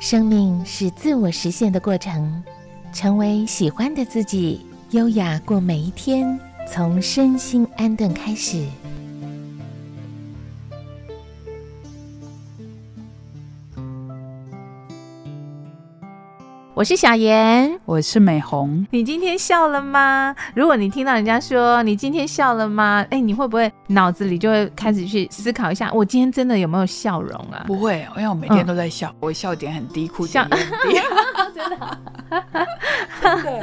生命是自我实现的过程，成为喜欢的自己，优雅过每一天，从身心安顿开始。我是小妍，我是美红。你今天笑了吗？如果你听到人家说你今天笑了吗？哎，你会不会脑子里就会开始去思考一下，我今天真的有没有笑容啊？不会，因为我每天都在笑，我笑点很低，哭点很低。真的，对。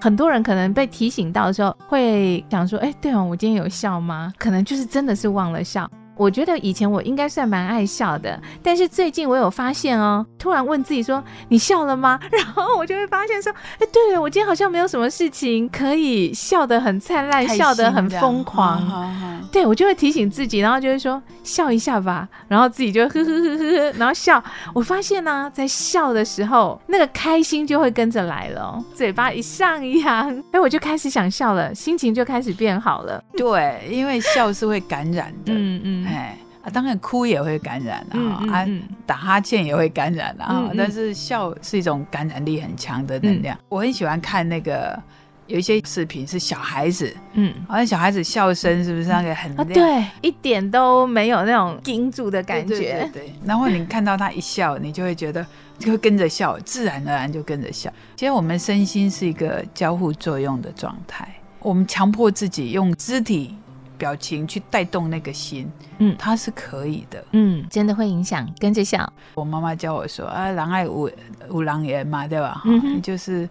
很多人可能被提醒到的时候，会想说，哎，对哦，我今天有笑吗？可能就是真的是忘了笑。我觉得以前我应该算蛮爱笑的，但是最近我有发现哦，突然问自己说：“你笑了吗？”然后我就会发现说：“哎，对我今天好像没有什么事情可以笑得很灿烂，笑得很疯狂。”对我就会提醒自己，然后就会说：“笑一下吧。”然后自己就呵呵呵呵呵，然后笑。我发现呢，在笑的时候，那个开心就会跟着来了，嘴巴一上扬，哎，我就开始想笑了，心情就开始变好了。对，因为笑是会感染的。嗯嗯。哎啊，当然哭也会感染啊，啊，打哈欠也会感染啊，但是笑是一种感染力很强的能量。我很喜欢看那个有一些视频是小孩子，嗯，好像小孩子笑声是不是那个很对，一点都没有那种盯住的感觉，对。然后你看到他一笑，你就会觉得就会跟着笑，自然而然就跟着笑。其实我们身心是一个交互作用的状态，我们强迫自己用肢体。表情去带动那个心，嗯，它是可以的，嗯，真的会影响，跟着笑。我妈妈教我说啊，狼爱五五狼言嘛，对吧？嗯就是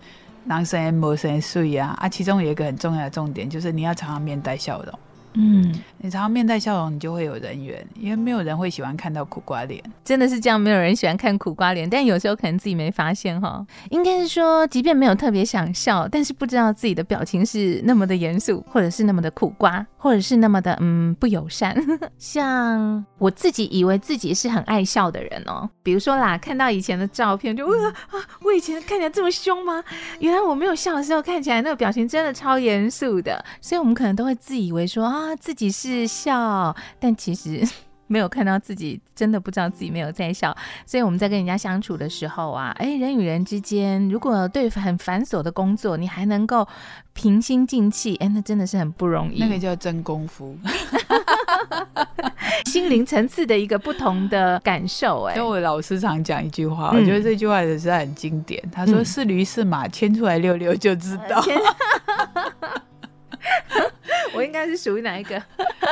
狼生言，魔生睡啊，啊，其中有一个很重要的重点，就是你要常常面带笑容。嗯，你常常面带笑容，你就会有人缘，因为没有人会喜欢看到苦瓜脸，真的是这样，没有人喜欢看苦瓜脸。但有时候可能自己没发现哈，应该是说，即便没有特别想笑，但是不知道自己的表情是那么的严肃，或者是那么的苦瓜，或者是那么的嗯不友善。像我自己以为自己是很爱笑的人哦，比如说啦，看到以前的照片，就啊啊，我以前看起来这么凶吗？原来我没有笑的时候，看起来那个表情真的超严肃的，所以我们可能都会自以为说啊。啊，自己是笑，但其实 没有看到自己，真的不知道自己没有在笑。所以我们在跟人家相处的时候啊，哎，人与人之间，如果对很繁琐的工作，你还能够平心静气，哎，那真的是很不容易。那个叫真功夫，心灵层次的一个不同的感受。哎，跟我老师常讲一句话，我觉得这句话也是很经典。他说：“是驴是马，牵出来溜溜就知道。” 我应该是属于哪一个？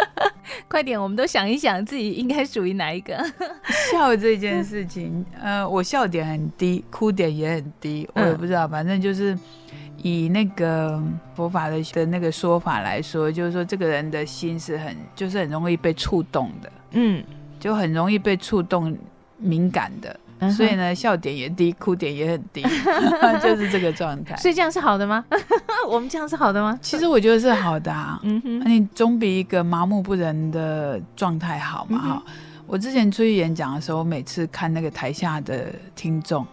快点，我们都想一想，自己应该属于哪一个？笑这件事情，呃，我笑点很低，哭点也很低，我也不知道，反正就是以那个佛法的的那个说法来说，就是说这个人的心是很，就是很容易被触动的，嗯，就很容易被触动，敏感的。所以呢，笑点也低，哭点也很低，就是这个状态。所以这样是好的吗？我们这样是好的吗？其实我觉得是好的啊。嗯哼，你总比一个麻木不仁的状态好嘛？哈，我之前出去演讲的时候，每次看那个台下的听众。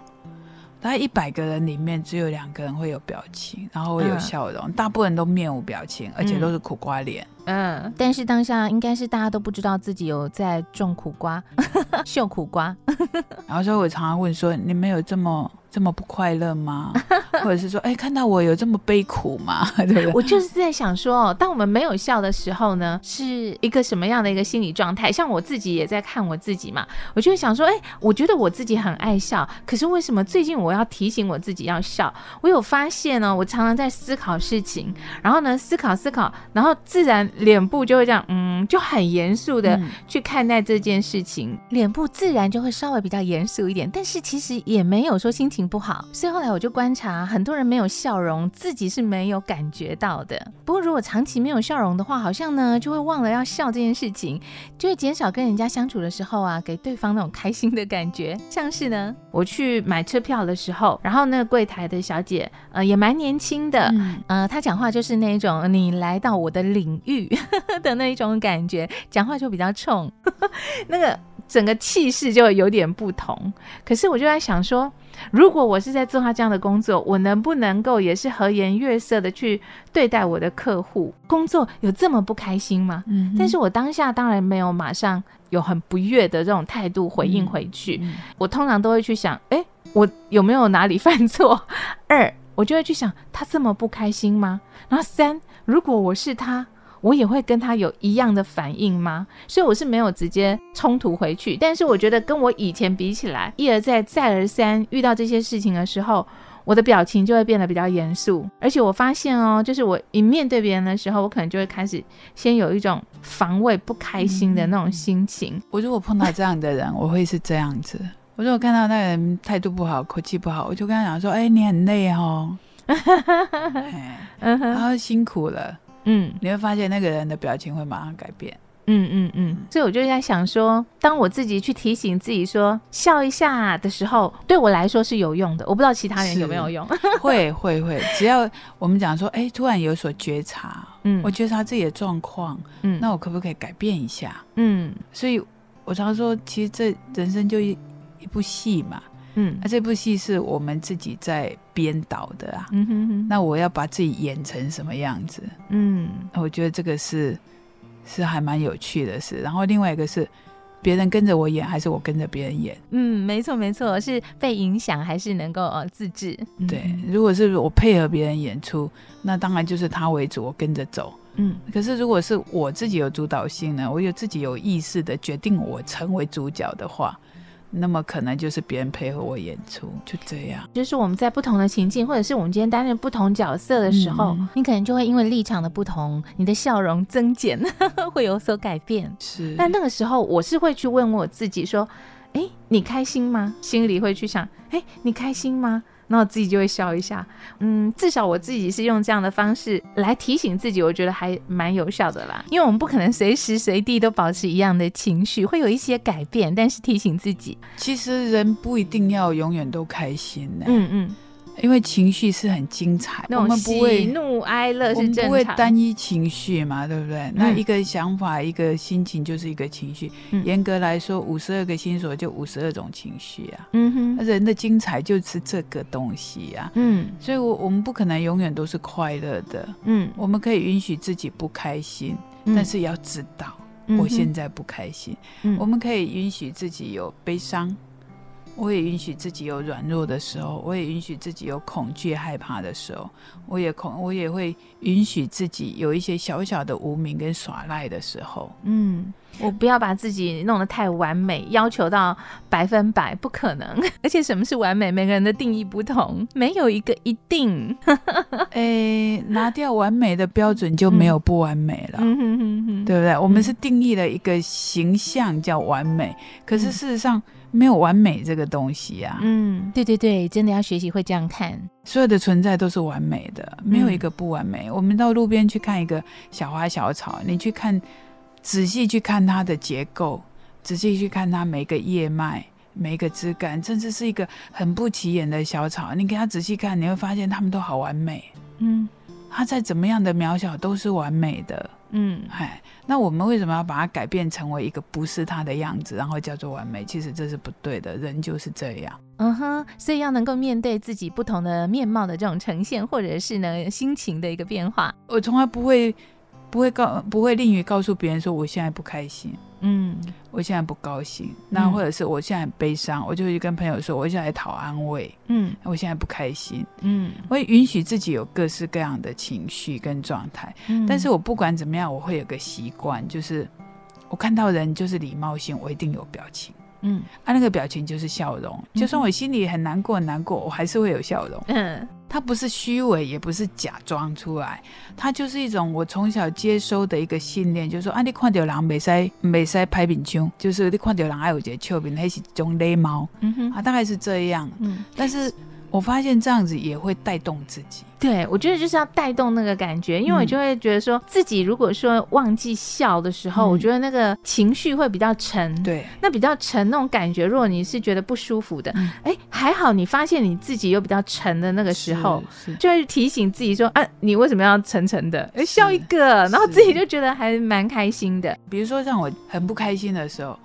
大概一百个人里面，只有两个人会有表情，然后会有笑容，大部分人都面无表情，而且都是苦瓜脸。嗯，但是当下应该是大家都不知道自己有在种苦瓜，秀苦瓜。然后所以我常常问说：“你们有这么？”这么不快乐吗？或者是说，哎，看到我有这么悲苦吗？对不对？我就是在想说，哦，当我们没有笑的时候呢，是一个什么样的一个心理状态？像我自己也在看我自己嘛，我就会想说，哎，我觉得我自己很爱笑，可是为什么最近我要提醒我自己要笑？我有发现呢，我常常在思考事情，然后呢，思考思考，然后自然脸部就会这样，嗯，就很严肃的去看待这件事情，脸部自然就会稍微比较严肃一点，但是其实也没有说心情。不好，所以后来我就观察，很多人没有笑容，自己是没有感觉到的。不过如果长期没有笑容的话，好像呢就会忘了要笑这件事情，就会减少跟人家相处的时候啊，给对方那种开心的感觉。像是呢，我去买车票的时候，然后那个柜台的小姐，呃，也蛮年轻的，呃，她讲话就是那种你来到我的领域 的那一种感觉，讲话就比较冲，那个整个气势就有点不同。可是我就在想说。如果我是在做他这样的工作，我能不能够也是和颜悦色的去对待我的客户？工作有这么不开心吗？嗯，但是我当下当然没有马上有很不悦的这种态度回应回去。我通常都会去想，哎，我有没有哪里犯错？二，我就会去想他这么不开心吗？然后三，如果我是他，我也会跟他有一样的反应吗？所以我是没有直接冲突回去，但是我觉得跟我以前比起来，一而再再而三遇到这些事情的时候。我的表情就会变得比较严肃，而且我发现哦，就是我一面对别人的时候，我可能就会开始先有一种防卫、不开心的那种心情。我如果碰到这样的人，我会是这样子。我如果看到那个人态度不好、口气不好，我就跟他讲说：“哎，你很累哦，然后辛苦了。”嗯，你会发现那个人的表情会马上改变。嗯嗯嗯，所以我就在想说，当我自己去提醒自己说笑一下的时候，对我来说是有用的。我不知道其他人有没有用。会会会，只要我们讲说，哎，突然有所觉察，嗯，我觉察自己的状况，嗯，那我可不可以改变一下？嗯，所以我常说，其实这人生就一一部戏嘛，嗯，那这部戏是我们自己在编导的啊，嗯哼哼，那我要把自己演成什么样子？嗯，我觉得这个是。是还蛮有趣的事，然后另外一个是，别人跟着我演还是我跟着别人演？嗯，没错没错，是被影响还是能够呃自制？对，如果是我配合别人演出，那当然就是他为主，我跟着走。嗯，可是如果是我自己有主导性呢，我有自己有意识的决定我成为主角的话。那么可能就是别人配合我演出，就这样。就是我们在不同的情境，或者是我们今天担任不同角色的时候，你可能就会因为立场的不同，你的笑容 增减 会有所改变。是。但那个时候，我是会去问我自己说：“哎，你开心吗？”心里会去想：“哎，你开心吗？”然后自己就会笑一下，嗯，至少我自己是用这样的方式来提醒自己，我觉得还蛮有效的啦。因为我们不可能随时随地都保持一样的情绪，会有一些改变，但是提醒自己，其实人不一定要永远都开心的。嗯嗯。因为情绪是很精彩，我们不会怒哀乐是正常，不会单一情绪嘛，对不对？那一个想法、一个心情就是一个情绪。严格来说，五十二个心所就五十二种情绪啊。嗯哼，人的精彩就是这个东西呀。嗯，所以，我我们不可能永远都是快乐的。嗯，我们可以允许自己不开心，但是要知道我现在不开心。嗯，我们可以允许自己有悲伤。我也允许自己有软弱的时候，我也允许自己有恐惧、害怕的时候，我也恐，我也会允许自己有一些小小的无名跟耍赖的时候。嗯，我不要把自己弄得太完美，要求到百分百，不可能。而且什么是完美，每个人的定义不同，没有一个一定。哎，拿掉完美的标准，就没有不完美了，对不对？我们是定义了一个形象叫完美，可是事实上。没有完美这个东西呀。嗯，对对对，真的要学习会这样看。所有的存在都是完美的，没有一个不完美。我们到路边去看一个小花小草，你去看，仔细去看它的结构，仔细去看它每个叶脉、每个枝干，甚至是一个很不起眼的小草，你给它仔细看，你会发现它们都好完美。嗯，它再怎么样的渺小都是完美的。嗯，嗨，那我们为什么要把它改变成为一个不是它的样子，然后叫做完美？其实这是不对的，人就是这样。嗯哼，所以要能够面对自己不同的面貌的这种呈现，或者是呢心情的一个变化。我从来不会。不会告，不会吝于告诉别人说我现在不开心，嗯，我现在不高兴，那或者是我现在很悲伤，我就会跟朋友说，我现在讨安慰，嗯，我现在不开心，嗯，我会允许自己有各式各样的情绪跟状态，但是我不管怎么样，我会有个习惯，就是我看到人就是礼貌性，我一定有表情。嗯，他那个表情就是笑容，就算我心里很难过，难过，我还是会有笑容。嗯，他不是虚伪，也不是假装出来，它就是一种我从小接收的一个信念，就是说啊，你看到人没使没使拍饼腔，就是你看到人爱有一个笑柄，那是种礼貌。嗯哼，啊，大概是这样。嗯，但是。我发现这样子也会带动自己，对我觉得就是要带动那个感觉，因为我就会觉得说自己如果说忘记笑的时候，我觉得那个情绪会比较沉，对，那比较沉那种感觉，如果你是觉得不舒服的，哎，还好你发现你自己有比较沉的那个时候，就会提醒自己说啊，你为什么要沉沉的？哎，笑一个，然后自己就觉得还蛮开心的。比如说让我很不开心的时候，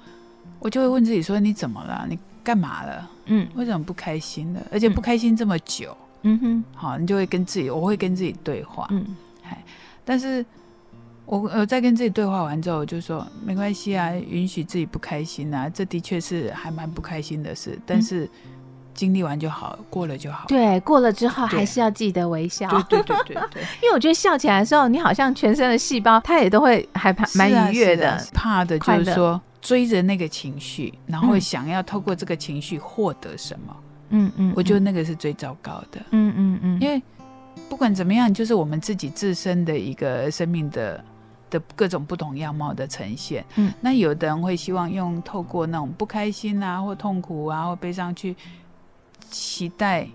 我就会问自己说你怎么了？你干嘛了？嗯，为什么不开心的？而且不开心这么久，嗯。哼，好，你就会跟自己，我会跟自己对话，嗯，嗨，但是我呃在跟自己对话完之后，我就说没关系啊，允许自己不开心啊，这的确是还蛮不开心的事，但是经历完就好，过了就好。对，过了之后还是要记得微笑。对对对对对，因为我觉得笑起来的时候，你好像全身的细胞它也都会还蛮蛮愉悦的。怕的就是说追着那个情绪，然后嗯。想要透过这个情绪获得什么，嗯嗯，我觉得嗯。那个是最糟糕的。嗯嗯嗯，因为不管怎么样，就是我们自己自身的一个生命的的各种不同样貌的呈现。嗯，那有的人会希望用透过那种不开心啊，或痛苦啊，或悲伤去期待，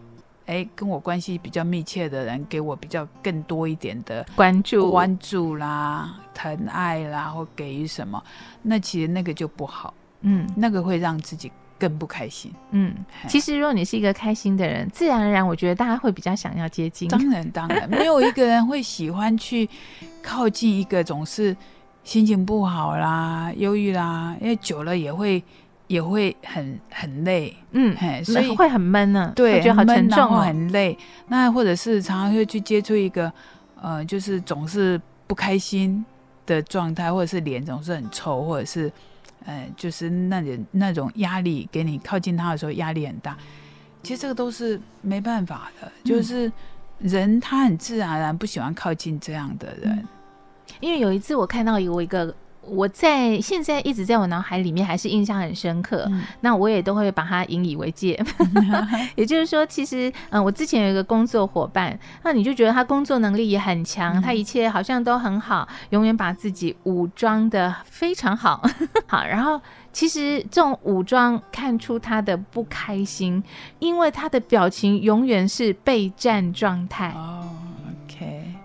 哎，跟我关系比较密切的人给我比较更多一点的关注。关注啦、疼爱啦，或给予什么，那其实那个就不好，嗯。那个会让自己更不开心。嗯，其实如果你是一个开心的人，自然而然，我觉得大家会比较想要接近。当然，当然，没有一个人会喜欢去靠近一个总是心情不好啦、忧郁啦，因为久了也会也会很很累，嗯，嘿，所以会很闷呢，对，会觉得好沉重哦。很累。那或者是常常会去接触一个呃，就是总是不开心的状态，或者是脸总是很臭，或者是呃，就是那种那种压力给你靠近他的时候压力很大。其实这个都是没办法的，就是人他很自然而然不喜欢靠近这样的人。因为有一次我看到有一个，我在现在一直在我脑海里面还是印象很深刻。嗯那我也都会把它引以为戒。也就是说，其实，嗯，我之前有一个工作伙伴，那你就觉得他工作能力也很强，嗯他一切好像都很好，永远把自己武装的非常好，好，然后。其实这种武装看出他的不开心，因为他的表情永远是备战状态。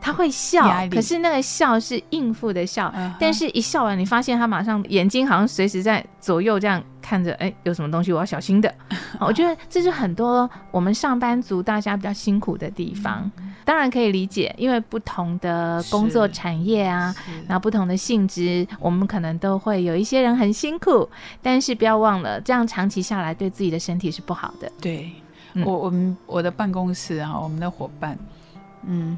他会笑，可是那个笑是应付的笑，但是一笑完，你发现他马上眼睛好像随时在左右这样看着，哎，有什么东西我要小心的。我觉得这是很多我们上班族大家比较辛苦的地方，当然可以理解，因为不同的工作产业啊。是然后不同的性质，我们可能都会有一些人很辛苦，但是不要忘了，这样长期下来对自己的身体是不好的。对，嗯我我们我的办公室啊，我们的伙伴，嗯，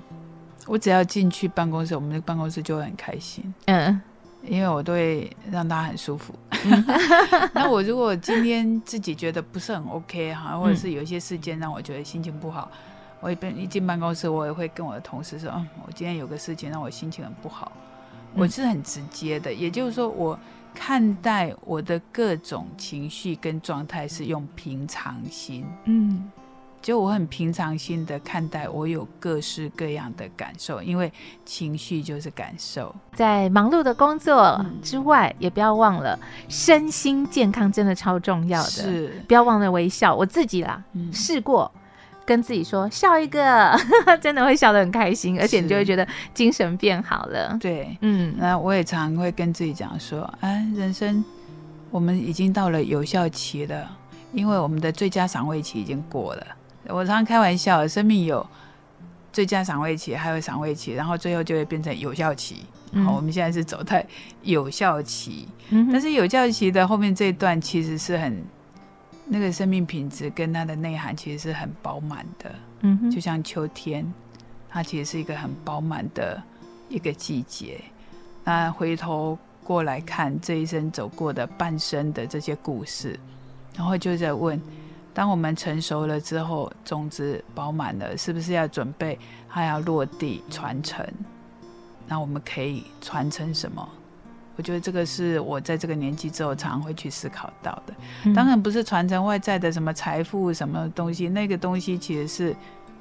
我只要进去办公室，我们的办公室就会很开心，嗯。因为我都会让大家很舒服。那我如果今天自己觉得不是很 OK 哈，或者是有一些事件让我觉得心情不好，我一边一进办公室，我也会跟我的同事说，嗯，我今天有个事情让我心情很不好，我是很直接的，也就是说我。看待我的各种情绪跟状态是用平常心，嗯就我很平常心的看待我有各式各样的感受，因为情绪就是感受。在忙碌的工作嗯之外，也不要忘了身心健康，真的超重要的。是，不要忘了微笑。我自己啦，嗯，试过跟自己说笑一个，真的会笑得很开心，而且你就会觉得精神变好了。对。嗯那我也常会跟自己讲说，哎，人生我们已经到了有效期了，因为我们的最佳赏味期已经过了。我常常开玩笑，生命有最佳赏味期，还有赏味期，然后最后就会变成有效期。嗯。好，我们现在是走在有效期，嗯但是有效期的后面这一段其实是很那个生命品质跟它的内涵其实是很饱满的，嗯哼。就像秋天，它其实是一个很饱满的一个季节。那回头过来看这一生走过的半生的这些故事，然后就在问：当我们成熟了之后，种子饱满了，是不是要准备它要落地传承？那我们可以传承什么？我觉得这个是我在这个年纪之后常会去思考到的。嗯当然不是传承外在的什么财富什么东西，那个东西其实是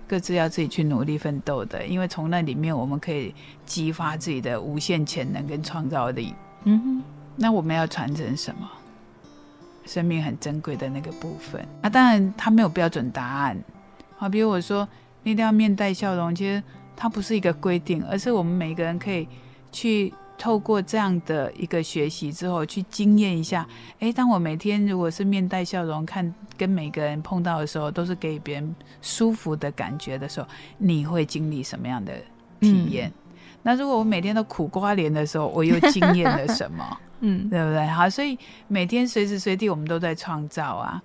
各自要自己去努力奋斗的，因为从那里面我们可以激发自己的无限潜能跟创造力。嗯哼那我们要传承什么？生命很珍贵的那个部分。啊，当然它没有标准答案。好，比如我说一定要面带笑容，其实它不是一个规定，而是我们每个人可以去透过这样的一个学习之后，去经验一下。诶，当我每天如果是面带笑容，看跟每个人碰到的时候，都是给别人舒服的感觉的时候，你会经历什么样的体验？那如果我每天都苦瓜脸的时候，我又经验了什么？嗯对不对？好，所以每天随时随地我们都在创造啊。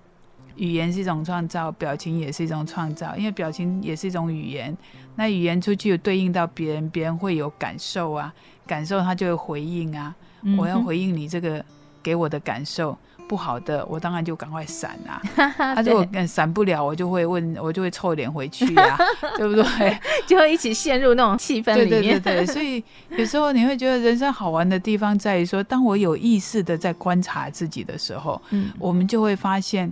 语言是一种创造，表情也是一种创造，因为表情也是一种语言。那语言出去有对应到别人，别人会有感受啊，感受他就会回应啊。嗯我要回应你这个给我的感受，不好的，我当然就赶快闪啊。他 啊，如果嗯闪不了，我就会问，我就会臭脸回去啊，对不对？就会一起陷入那种气氛对里面。对对对，所以有时候你会觉得人生好玩的地方在于说，当我有意识的在观察自己的时候，嗯我们就会发现，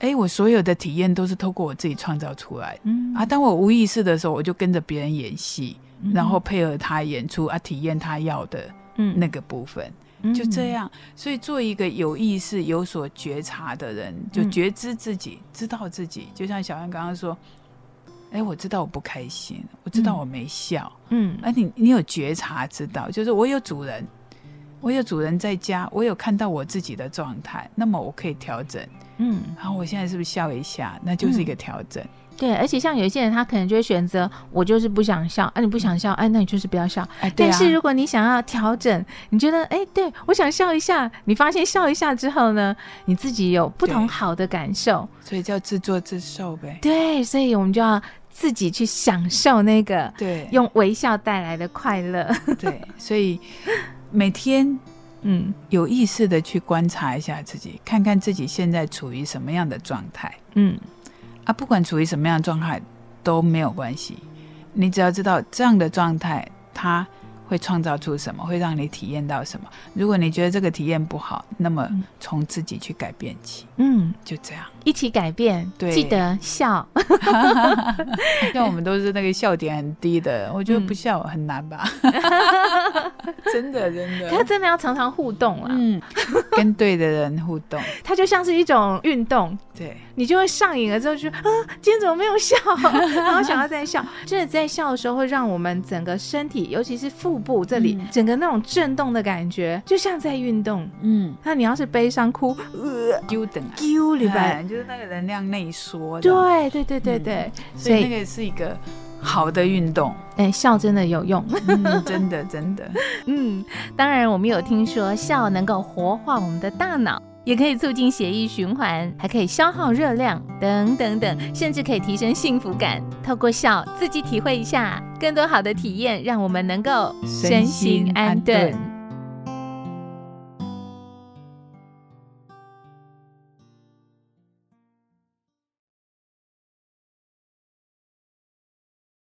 哎，我所有的体验都是透过我自己创造出来的。嗯啊，当我无意识的时候，我就跟着别人演戏，嗯然后配合他演出啊，体验他要的嗯那个部分，就这。样。所以做一个有意识、有所觉察的人，就嗯觉知自己，知道自己。就像小安刚刚说，哎，我知道我不开心，我知道嗯我没笑。嗯哎、你你有觉察，知道，就是我有主人，我有主人在家，我有看到我自己的状态，那么我可以调整。嗯，然后我现在是不是笑一下，那就是一个调整。对，而且像有一些人，他可能就会选择我就是不想笑，啊，你不想笑，哎、那你就是不要笑。哎，对啊，但是如果你想要调整，你觉得哎，对我想笑一下，你发现笑一下之后呢，你自己有不同好的感受，所以叫自作自受呗。对，所以我们就要自己去享受那个对，用微笑带来的快乐。对，所以每天嗯有意识的去观察一下自己，看看自己现在处于什么样的状态嗯啊，不管处于什么样的状态都没有关系，你只要知道这样的状态它会创造出什么，会让你体验到什么。如果你觉得这个体验不好，那么嗯从自己去改变起，嗯，就这样。一起改变，对记得笑。像我们都是那个笑点很低的，我觉得嗯不笑很难吧？真的 真的，他。真的要常常互动啊，嗯，跟对的人互动，它就像是一种运动，对，你就会上瘾了之后就啊，今天怎么没有笑？然后想要再笑，真的在笑的时候会让我们整个身体，尤其是腹部这里，嗯整个那种震动的感觉，就像在运动。嗯，那你要是悲伤哭，呃，丢等啊，丢里边，哎 就是那个能量内缩的，对对对对对，所以那个是一个好的运动，哎，笑真的有用。嗯，真的真的，嗯，当然我们有听说笑能够活化我们的大脑。也可以促进血液循环，还可以消耗热量，等等等，甚至可以提升幸福感。透过笑，自己体会一下更多好的体验，让我们能够身心安顿。